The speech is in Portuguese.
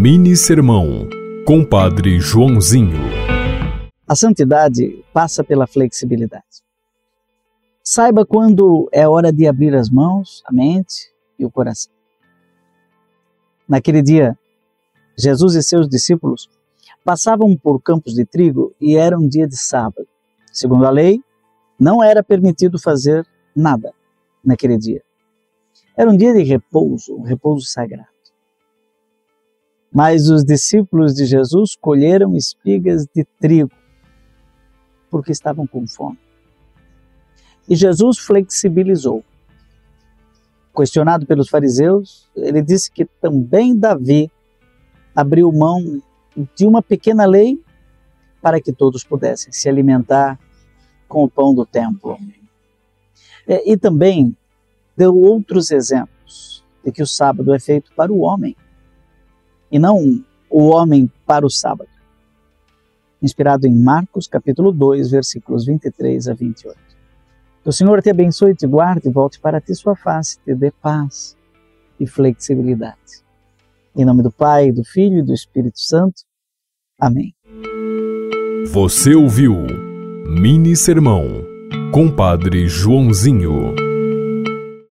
Mini Sermão, Compadre Joãozinho. A santidade passa pela flexibilidade. Saiba quando é hora de abrir as mãos, a mente e o coração. Naquele dia, Jesus e seus discípulos passavam por campos de trigo e era um dia de sábado. Segundo a lei, não era permitido fazer nada naquele dia. Era um dia de repouso, um repouso sagrado. Mas os discípulos de Jesus colheram espigas de trigo, porque estavam com fome. E Jesus flexibilizou. Questionado pelos fariseus, ele disse que também Davi abriu mão de uma pequena lei para que todos pudessem se alimentar com o pão do templo. E, e também deu outros exemplos de que o sábado é feito para o homem e não o homem para o sábado. Inspirado em Marcos, capítulo 2, versículos 23 a 28. Que o Senhor te abençoe, te guarde volte para ti sua face, te dê paz e flexibilidade. Em nome do Pai, do Filho e do Espírito Santo. Amém. Você ouviu Mini Sermão, Compadre Joãozinho.